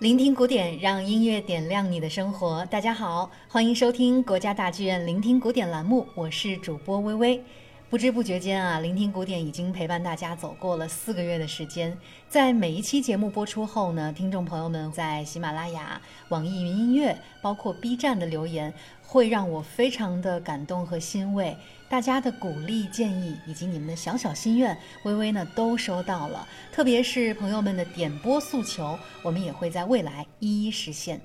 聆听古典，让音乐点亮你的生活。大家好，欢迎收听国家大剧院聆听古典栏目，我是主播微微。不知不觉间啊，聆听古典已经陪伴大家走过了四个月的时间。在每一期节目播出后呢，听众朋友们在喜马拉雅、网易云音乐，包括 B 站的留言，会让我非常的感动和欣慰。大家的鼓励、建议以及你们的小小心愿，微微呢都收到了。特别是朋友们的点播诉求，我们也会在未来一一实现。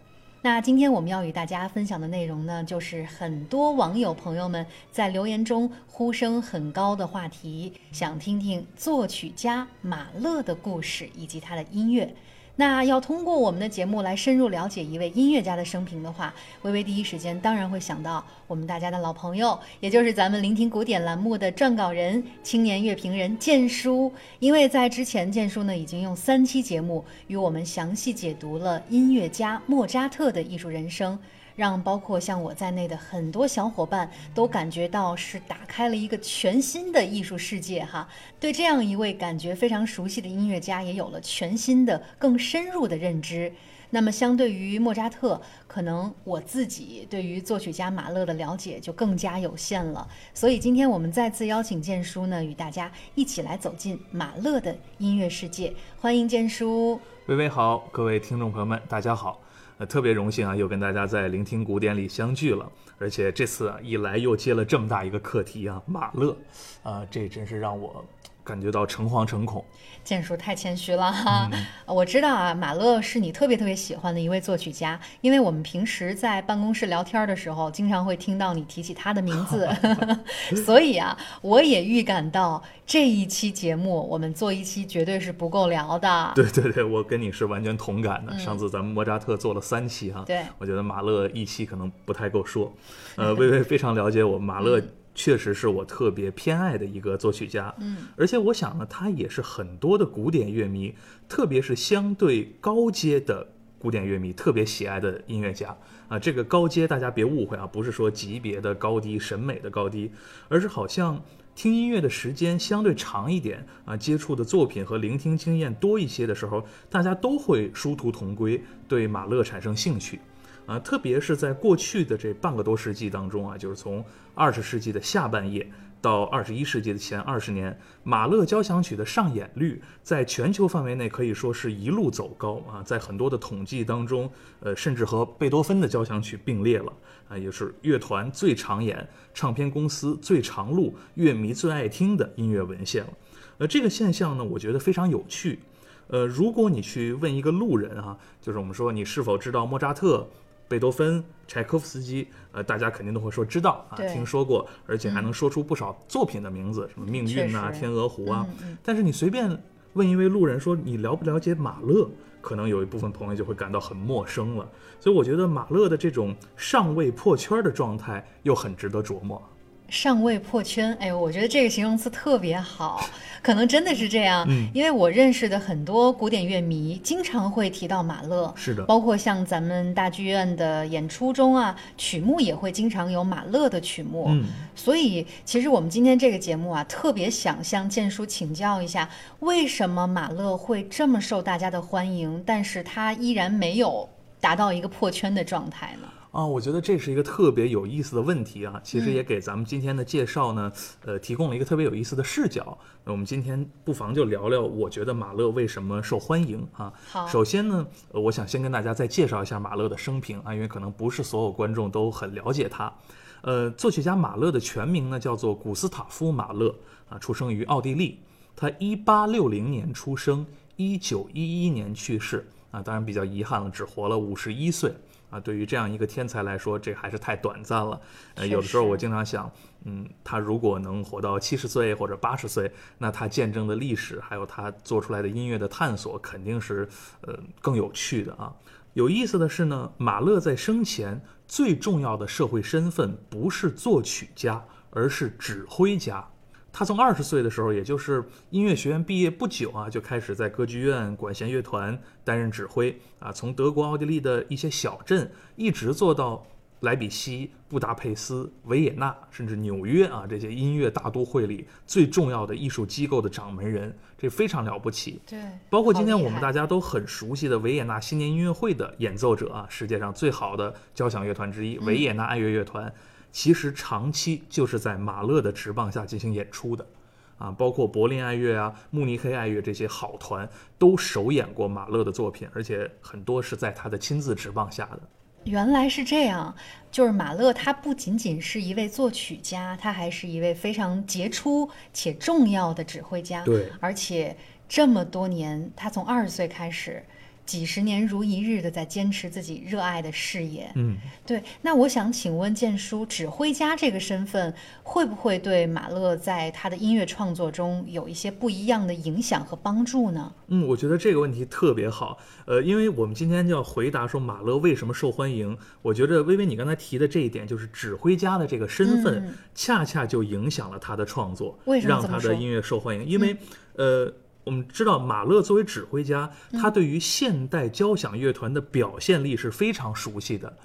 那今天我们要与大家分享的内容呢，就是很多网友朋友们在留言中呼声很高的话题，想听听作曲家马勒的故事以及他的音乐。那要通过我们的节目来深入了解一位音乐家的生平的话，微微第一时间当然会想到我们大家的老朋友，也就是咱们聆听古典栏目的撰稿人、青年乐评人建叔。因为在之前，建叔呢已经用三期节目与我们详细解读了音乐家莫扎特的艺术人生。让包括像我在内的很多小伙伴都感觉到是打开了一个全新的艺术世界哈，对这样一位感觉非常熟悉的音乐家也有了全新的、更深入的认知。那么，相对于莫扎特，可能我自己对于作曲家马勒的了解就更加有限了。所以，今天我们再次邀请建叔呢，与大家一起来走进马勒的音乐世界。欢迎建叔，微微好，各位听众朋友们，大家好。呃，特别荣幸啊，又跟大家在聆听古典里相聚了，而且这次啊一来又接了这么大一个课题啊，马勒，啊，这真是让我。感觉到诚惶诚恐，建叔太谦虚了哈。我知道啊，马勒是你特别特别喜欢的一位作曲家，因为我们平时在办公室聊天的时候，经常会听到你提起他的名字，所以啊，我也预感到这一期节目我们做一期绝对是不够聊的。对对对，我跟你是完全同感的。上次咱们莫扎特做了三期哈，对，我觉得马勒一期可能不太够说。呃，微微非常了解我马勒。确实是我特别偏爱的一个作曲家，嗯，而且我想呢，他也是很多的古典乐迷，特别是相对高阶的古典乐迷特别喜爱的音乐家啊。这个高阶大家别误会啊，不是说级别的高低、审美的高低，而是好像听音乐的时间相对长一点啊，接触的作品和聆听经验多一些的时候，大家都会殊途同归，对马勒产生兴趣。啊，特别是在过去的这半个多世纪当中啊，就是从二十世纪的下半叶到二十一世纪的前二十年，马勒交响曲的上演率在全球范围内可以说是一路走高啊，在很多的统计当中，呃，甚至和贝多芬的交响曲并列了啊，也是乐团最常演、唱片公司最常录、乐迷最爱听的音乐文献了。呃，这个现象呢，我觉得非常有趣。呃，如果你去问一个路人啊，就是我们说你是否知道莫扎特？贝多芬、柴可夫斯基，呃，大家肯定都会说知道啊，听说过，而且还能说出不少作品的名字，什么《命运》啊，《天鹅湖》啊。但是你随便问一位路人说你了不了解马勒，可能有一部分朋友就会感到很陌生了。所以我觉得马勒的这种尚未破圈的状态又很值得琢磨。尚未破圈，哎呦，我觉得这个形容词特别好，可能真的是这样。嗯，因为我认识的很多古典乐迷，经常会提到马勒。是的，包括像咱们大剧院的演出中啊，曲目也会经常有马勒的曲目。嗯，所以其实我们今天这个节目啊，特别想向建叔请教一下，为什么马勒会这么受大家的欢迎，但是他依然没有达到一个破圈的状态呢？啊，我觉得这是一个特别有意思的问题啊，其实也给咱们今天的介绍呢，呃，提供了一个特别有意思的视角。那我们今天不妨就聊聊，我觉得马勒为什么受欢迎啊？好，首先呢，我想先跟大家再介绍一下马勒的生平啊，因为可能不是所有观众都很了解他。呃，作曲家马勒的全名呢叫做古斯塔夫·马勒啊，出生于奥地利，他一八六零年出生，一九一一年去世啊，当然比较遗憾了，只活了五十一岁。啊，对于这样一个天才来说，这还是太短暂了。呃，有的时候我经常想，嗯，他如果能活到七十岁或者八十岁，那他见证的历史，还有他做出来的音乐的探索，肯定是呃更有趣的啊。有意思的是呢，马勒在生前最重要的社会身份不是作曲家，而是指挥家。他从二十岁的时候，也就是音乐学院毕业不久啊，就开始在歌剧院、管弦乐团担任指挥啊。从德国、奥地利的一些小镇，一直做到莱比锡、布达佩斯、维也纳，甚至纽约啊这些音乐大都会里最重要的艺术机构的掌门人，这非常了不起。对，包括今天我们大家都很熟悉的维也纳新年音乐会的演奏者啊，世界上最好的交响乐团之一——维也纳爱乐乐团，其实长期就是在马勒的执棒下进行演出的。啊，包括柏林爱乐啊、慕尼黑爱乐这些好团都首演过马勒的作品，而且很多是在他的亲自执棒下的。原来是这样，就是马勒他不仅仅是一位作曲家，他还是一位非常杰出且重要的指挥家。对，而且这么多年，他从二十岁开始，几十年如一日的在坚持自己热爱的事业。嗯，对，那我想请问建叔，指挥家这个身份会不会对马勒在他的音乐创作中有一些不一样的影响和帮助呢？嗯，我觉得这个问题特别好，呃，因为我们今天就要回答说马勒为什么受欢迎。我觉得微微你刚才提的这一点，就是指挥家的这个身份，嗯恰恰就影响了他的创作，为什么让他的音乐受欢迎。因为，呃，我们知道马勒作为指挥家，嗯他对于现代交响乐团的表现力是非常熟悉的。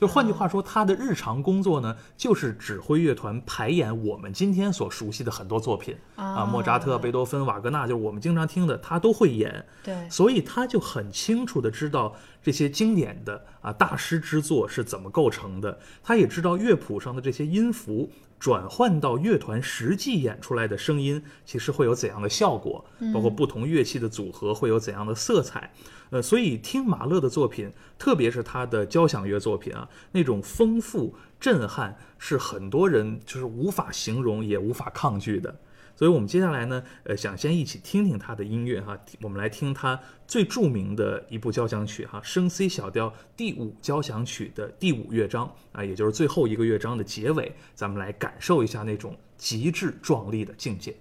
就换句话说，他的日常工作呢，就是指挥乐团排演我们今天所熟悉的很多作品啊，莫扎特、贝多芬、瓦格纳，就是我们经常听的，他都会演。对，所以他就很清楚的知道这些经典的啊大师之作是怎么构成的，他也知道乐谱上的这些音符转换到乐团实际演出来的声音，其实会有怎样的效果，包括不同乐器的组合会有怎样的色彩。呃，所以听马勒的作品，特别是他的交响乐作品啊，那种丰富震撼是很多人就是无法形容也无法抗拒的。所以我们接下来呢，呃，想先一起听听他的音乐哈，我们来听他最著名的一部交响曲哈，升 C 小调第五交响曲的第五乐章啊，也就是最后一个乐章的结尾，咱们来感受一下那种极致壮丽的境界。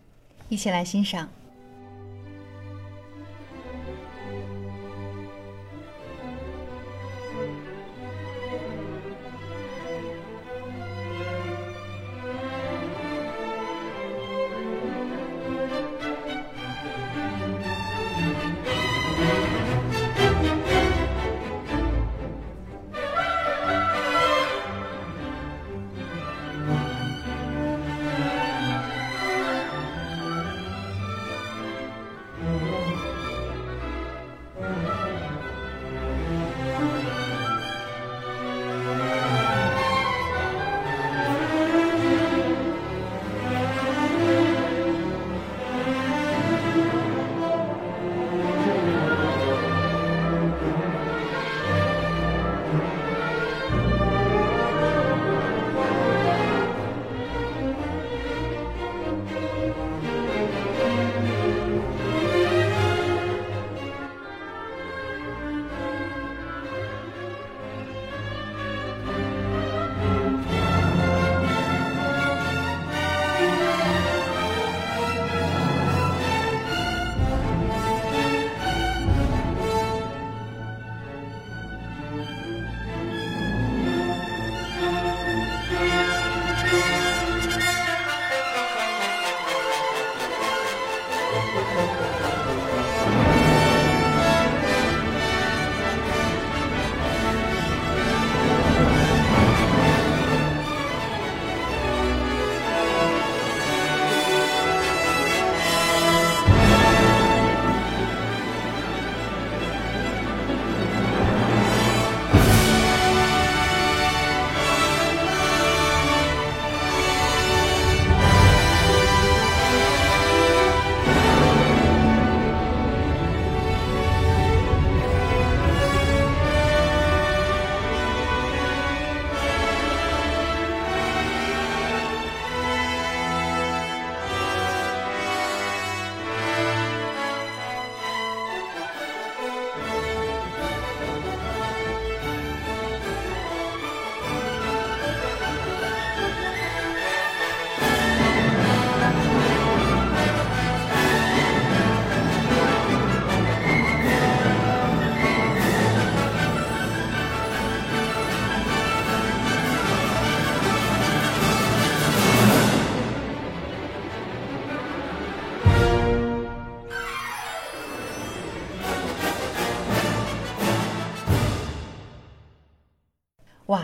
一起来欣赏。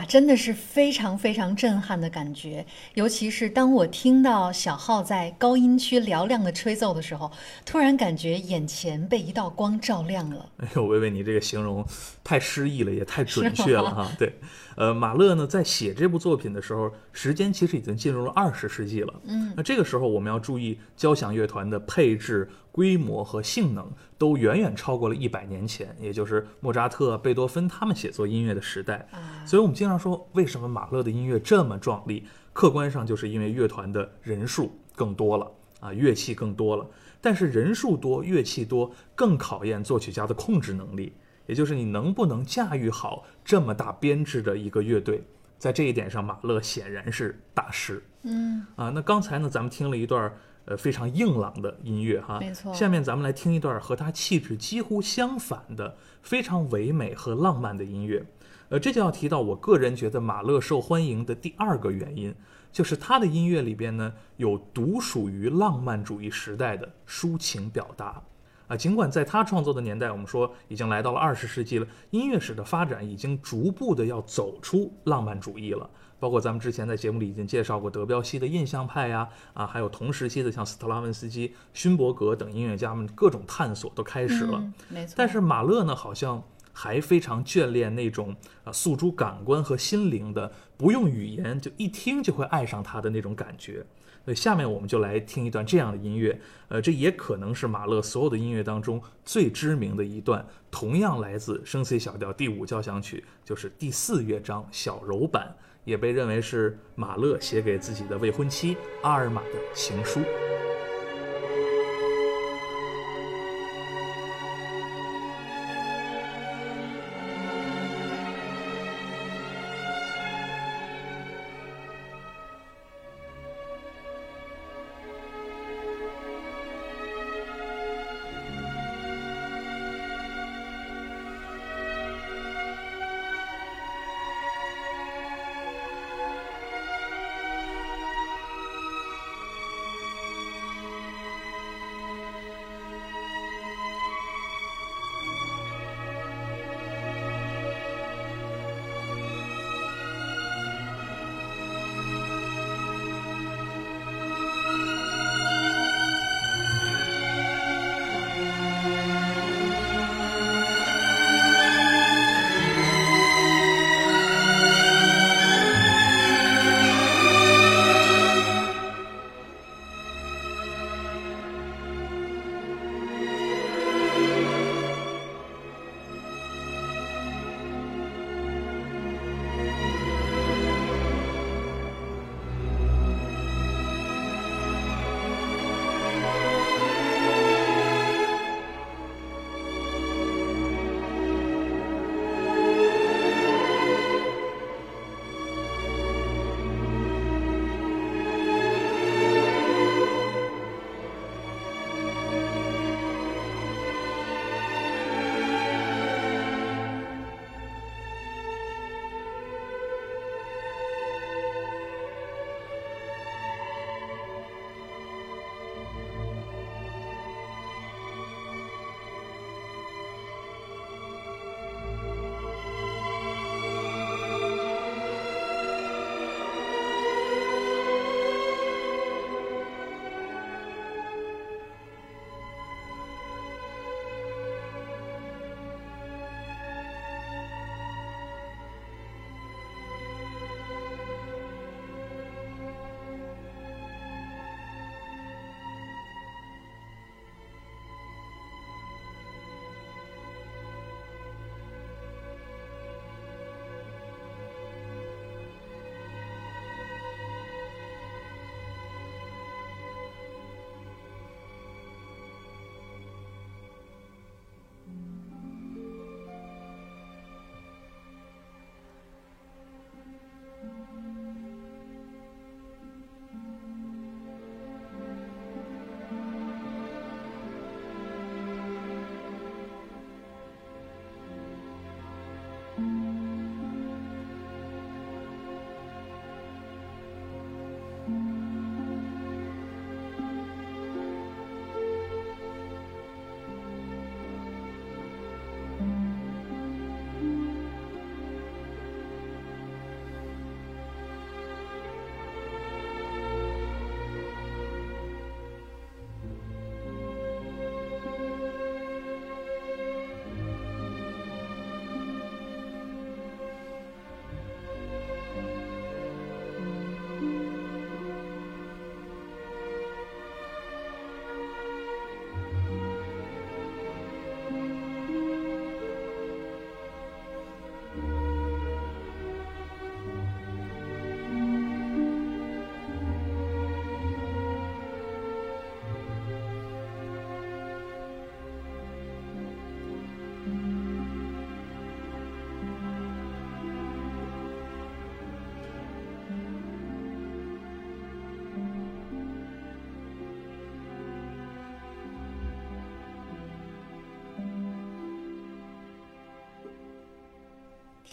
真的是非常非常震撼的感觉。尤其是当我听到小号在高音区嘹亮的吹奏的时候，突然感觉眼前被一道光照亮了。哎呦，薇薇，你这个形容太诗意了，也太准确了哈。对，呃，马勒呢在写这部作品的时候，时间其实已经进入了二十世纪了。嗯，那这个时候我们要注意，交响乐团的配置、规模和性能都远远超过了一百年前，也就是莫扎特、贝多芬他们写作音乐的时代。所以，我们经常说，为什么马勒的音乐这么壮丽？客观上就是因为乐团的人数更多了啊，乐器更多了。但是人数多、乐器多，更考验作曲家的控制能力，也就是你能不能驾驭好这么大编制的一个乐队。在这一点上，马勒显然是大师。嗯啊，那刚才呢，咱们听了一段呃非常硬朗的音乐哈，没错下面咱们来听一段和他气质几乎相反的非常唯美和浪漫的音乐。呃，这就要提到我个人觉得马勒受欢迎的第二个原因，就是他的音乐里边呢有独属于浪漫主义时代的抒情表达。啊，尽管在他创作的年代，我们说已经来到了二十世纪了，音乐史的发展已经逐步的要走出浪漫主义了。包括咱们之前在节目里已经介绍过德彪西的印象派呀，啊，还有同时期的像斯特拉文斯基、勋伯格等音乐家们各种探索都开始了。嗯没错。但是马勒呢，好像还非常眷恋那种啊诉诸感官和心灵的，不用语言就一听就会爱上他的那种感觉。所以下面我们就来听一段这样的音乐，呃，这也可能是马勒所有的音乐当中最知名的一段，同样来自升 C 小调第五交响曲，就是第四乐章小柔版，也被认为是马勒写给自己的未婚妻阿尔玛的情书。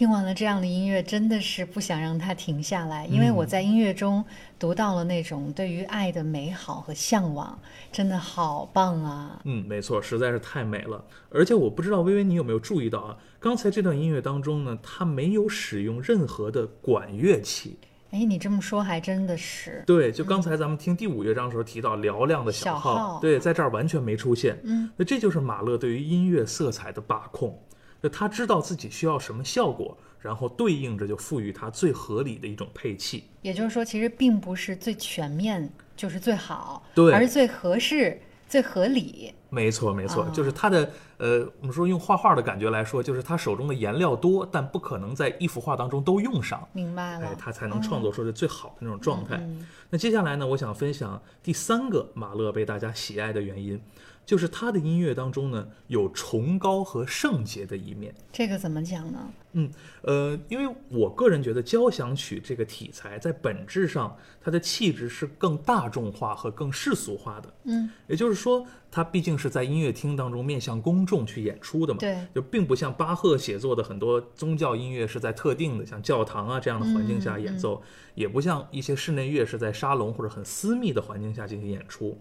听完了这样的音乐，真的是不想让它停下来，因为我在音乐中读到了那种对于爱的美好和向往，真的好棒啊！嗯，没错，实在是太美了。而且我不知道微微你有没有注意到啊，刚才这段音乐当中呢，它没有使用任何的管乐器。哎，你这么说还真的是。对，就刚才咱们听第五乐章的时候提到嘹亮的小号，小号对，在这儿完全没出现。嗯，那这就是马勒对于音乐色彩的把控。就他知道自己需要什么效果，然后对应着就赋予它最合理的一种配器。也就是说，其实并不是最全面就是最好，对，而是最合适、最合理。没错，没错，啊就是他的呃，我们说用画画的感觉来说，就是他手中的颜料多，但不可能在一幅画当中都用上。明白了，哎，他才能创作出的最好的那种状态。嗯那接下来呢，我想分享第三个马勒被大家喜爱的原因，就是他的音乐当中呢有崇高和圣洁的一面。这个怎么讲呢？嗯，呃，因为我个人觉得交响曲这个题材在本质上它的气质是更大众化和更世俗化的。嗯，也就是说，它毕竟是在音乐厅当中面向公众去演出的嘛。对，就并不像巴赫写作的很多宗教音乐是在特定的像教堂啊这样的环境下演奏，也不像一些室内乐是在沙龙或者很私密的环境下进行演出。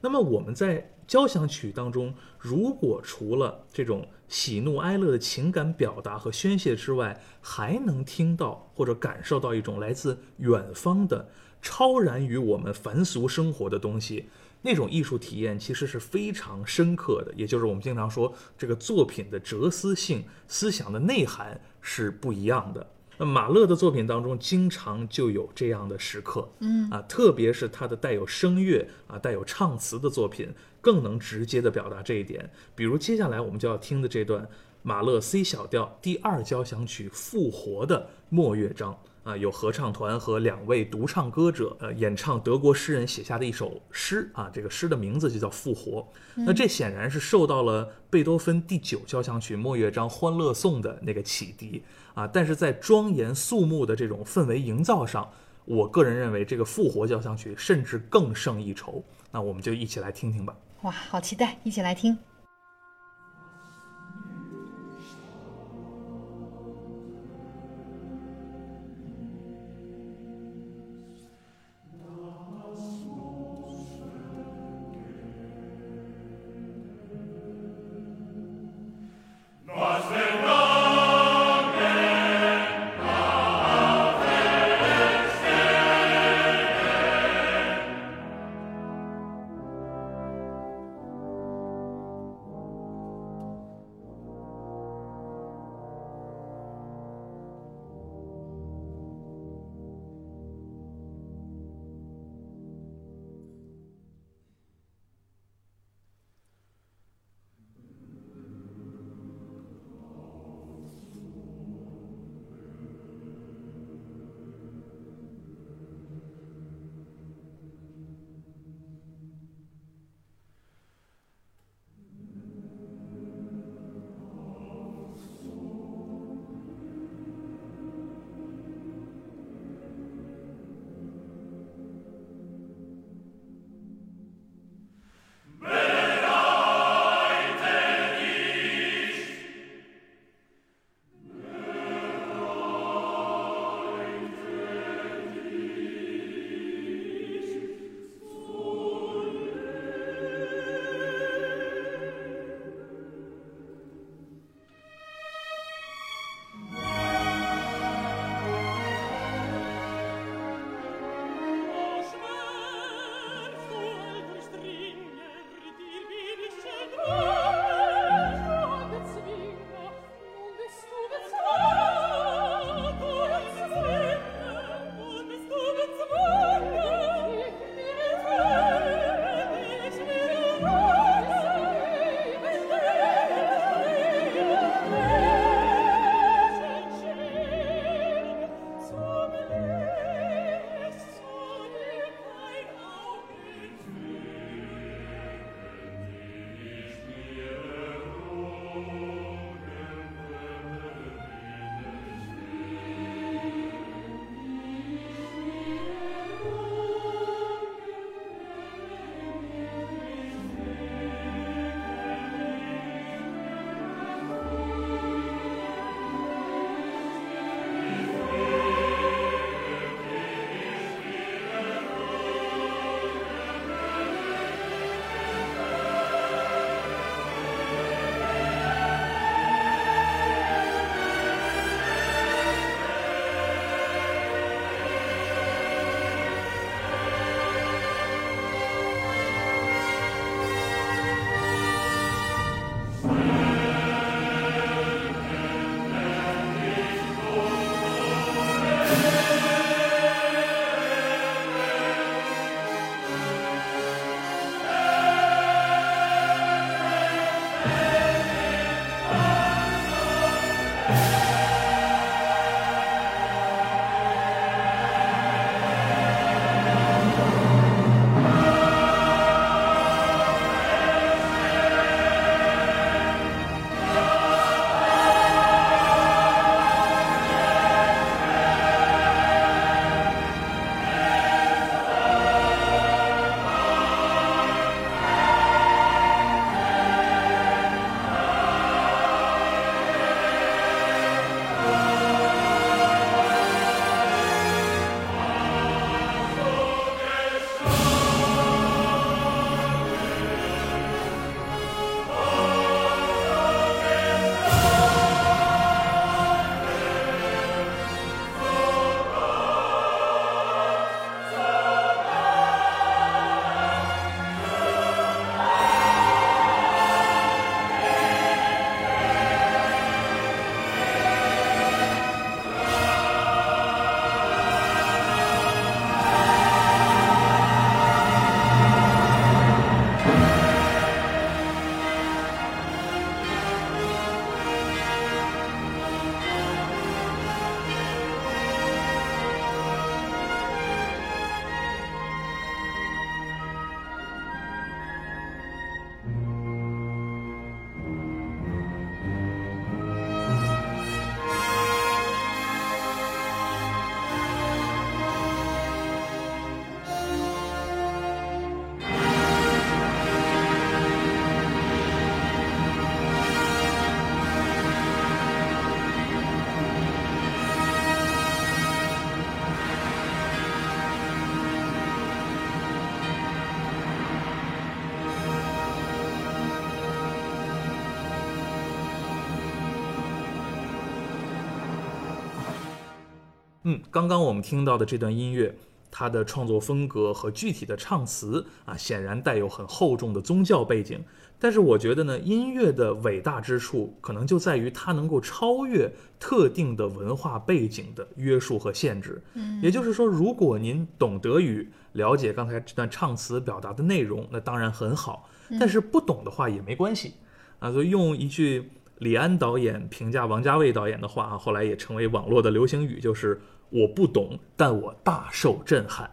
那么我们在交响曲当中，如果除了这种喜怒哀乐的情感表达和宣泄之外，还能听到或者感受到一种来自远方的超然于我们凡俗生活的东西，那种艺术体验其实是非常深刻的。也就是我们经常说，这个作品的哲思性、思想的内涵是不一样的。那马勒的作品当中，经常就有这样的时刻，嗯啊，特别是他的带有声乐啊、带有唱词的作品，更能直接的表达这一点。比如接下来我们就要听的这段马勒 C 小调第二交响曲《复活》的末乐章啊，有合唱团和两位独唱歌者呃演唱德国诗人写下的一首诗啊，这个诗的名字就叫《复活》。那这显然是受到了贝多芬第九交响曲末乐章《欢乐颂》的那个启迪啊，但是在庄严肃穆的这种氛围营造上，我个人认为这个《复活》交响曲甚至更胜一筹。那我们就一起来听听吧。哇，好期待，一起来听。嗯，刚刚我们听到的这段音乐，它的创作风格和具体的唱词啊，显然带有很厚重的宗教背景。但是我觉得呢，音乐的伟大之处，可能就在于它能够超越特定的文化背景的约束和限制。嗯，也就是说，如果您懂德语，了解刚才这段唱词表达的内容，那当然很好。但是不懂的话也没关系啊。所以用一句李安导演评价王家卫导演的话啊，后来也成为网络的流行语，就是。我不懂，但我大受震撼。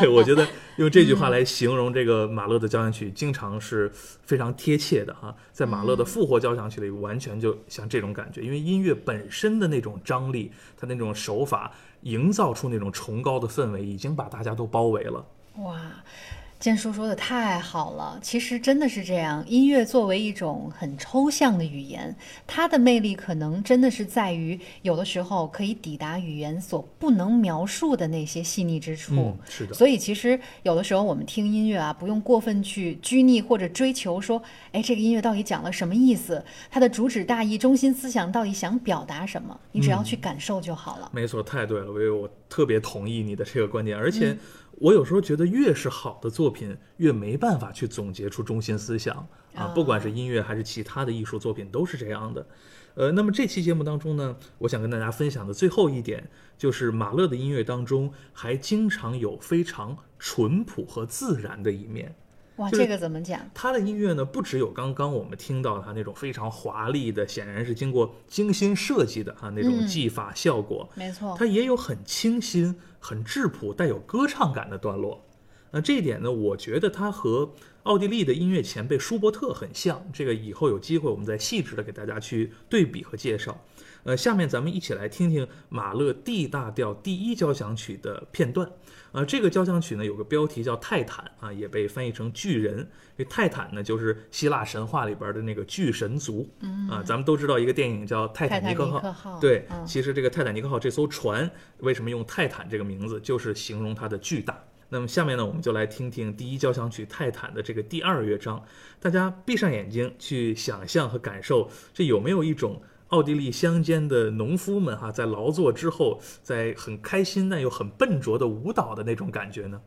对，我觉得用这句话来形容这个马勒的交响曲，经常是非常贴切的哈。在马勒的复活交响曲里，完全就像这种感觉，因为音乐本身的那种张力，它那种手法，营造出那种崇高的氛围，已经把大家都包围了。哇。建叔说的太好了，其实真的是这样。音乐作为一种很抽象的语言，它的魅力可能真的是在于，有的时候可以抵达语言所不能描述的那些细腻之处。嗯，是的。所以其实有的时候我们听音乐啊，不用过分去拘泥或者追求说，哎，这个音乐到底讲了什么意思？它的主旨大意、中心思想到底想表达什么？你只要去感受就好了。没错，太对了，我我特别同意你的这个观点，而且。我有时候觉得，越是好的作品，越没办法去总结出中心思想啊。不管是音乐还是其他的艺术作品，都是这样的。呃，那么这期节目当中呢，我想跟大家分享的最后一点，就是马勒的音乐当中还经常有非常淳朴和自然的一面。哇，这个怎么讲？他的音乐呢，不只有刚刚我们听到他那种非常华丽的，显然是经过精心设计的啊那种技法效果。没错，他也有很清新、很质朴、带有歌唱感的段落。那这一点呢，我觉得他和奥地利的音乐前辈舒伯特很像。这个以后有机会我们再细致的给大家去对比和介绍。呃，下面咱们一起来听听马勒 D 大调第一交响曲的片段。啊，这个交响曲呢有个标题叫泰坦啊，也被翻译成巨人。这泰坦呢就是希腊神话里边的那个巨神族。嗯啊，咱们都知道一个电影叫《泰坦尼克号》。对，其实这个泰坦尼克号这艘船为什么用泰坦这个名字，就是形容它的巨大。那么下面呢，我们就来听听第一交响曲泰坦的这个第二乐章。大家闭上眼睛去想象和感受，这有没有一种？奥地利乡间的农夫们哈，在劳作之后，在很开心但又很笨拙的舞蹈的那种感觉呢？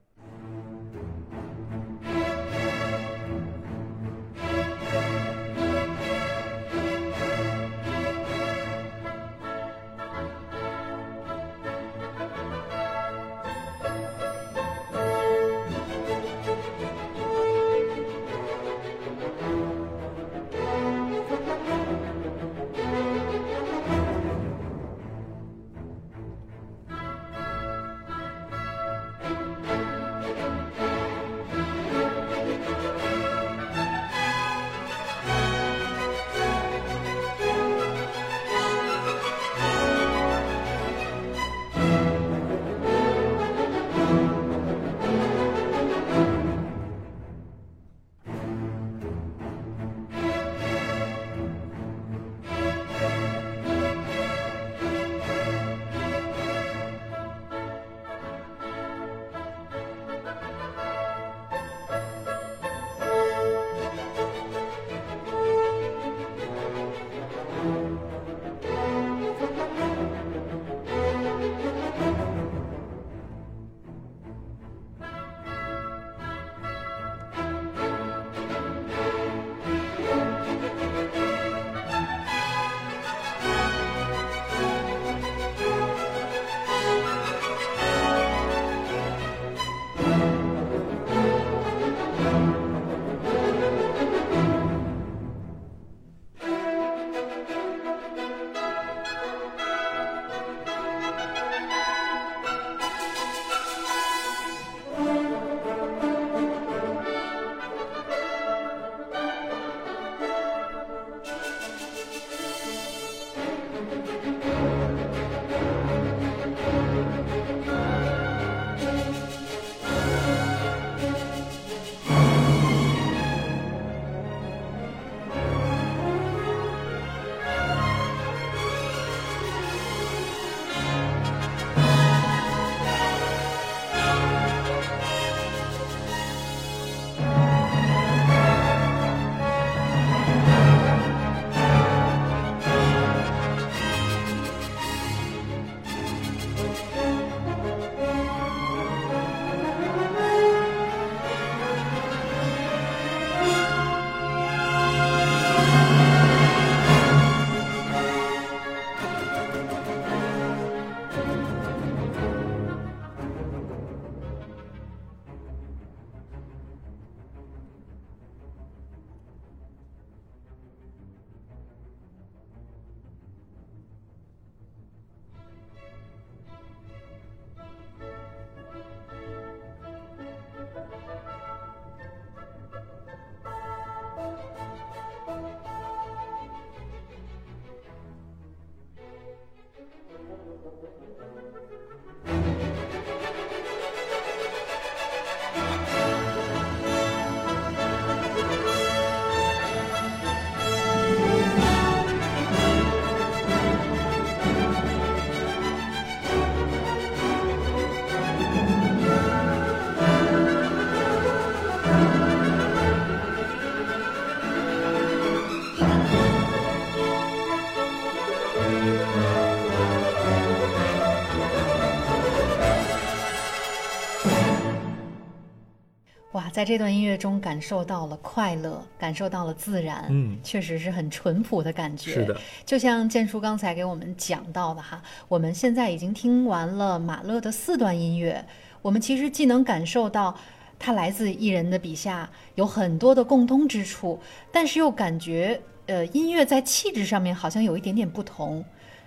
在这段音乐中感受到了快乐，感受到了自然，嗯确实是很淳朴的感觉。是的，就像建叔刚才给我们讲到的哈，我们现在已经听完了马勒的四段音乐，我们其实既能感受到他来自艺人的笔下有很多的共通之处，但是又感觉呃音乐在气质上面好像有一点点不同。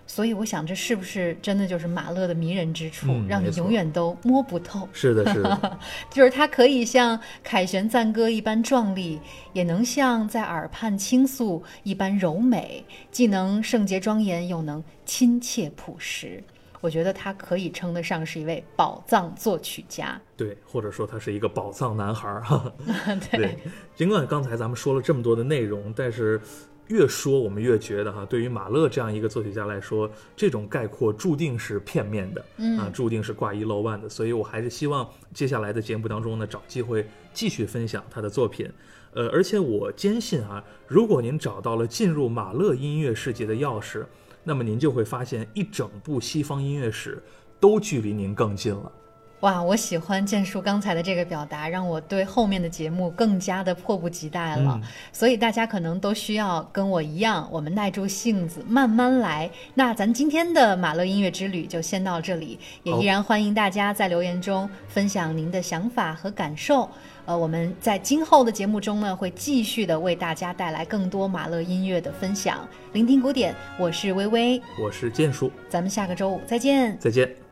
所以我想，这是不是真的就是马勒的迷人之处，嗯让你永远都摸不透？是的，是的，就是它可以像凯旋赞歌一般壮丽，也能像在耳畔倾诉一般柔美，既能圣洁庄严，又能亲切朴实。我觉得他可以称得上是一位宝藏作曲家。对，或者说他是一个宝藏男孩儿哈。对，尽管刚才咱们说了这么多的内容，但是越说我们越觉得哈，对于马勒这样一个作曲家来说，这种概括注定是片面的，嗯啊，注定是挂一漏万的。所以我还是希望接下来的节目当中呢，找机会继续分享他的作品。呃，而且我坚信啊，如果您找到了进入马勒音乐世界的钥匙，那么您就会发现一整部西方音乐史都距离您更近了。哇，我喜欢建叔刚才的这个表达，让我对后面的节目更加的迫不及待了。所以大家可能都需要跟我一样，我们耐住性子慢慢来。那咱今天的马勒音乐之旅就先到这里，也依然欢迎大家在留言中分享您的想法和感受。呃，我们在今后的节目中呢，会继续的为大家带来更多马勒音乐的分享。聆听古典，我是微微，我是建叔，咱们下个周五再见。再见。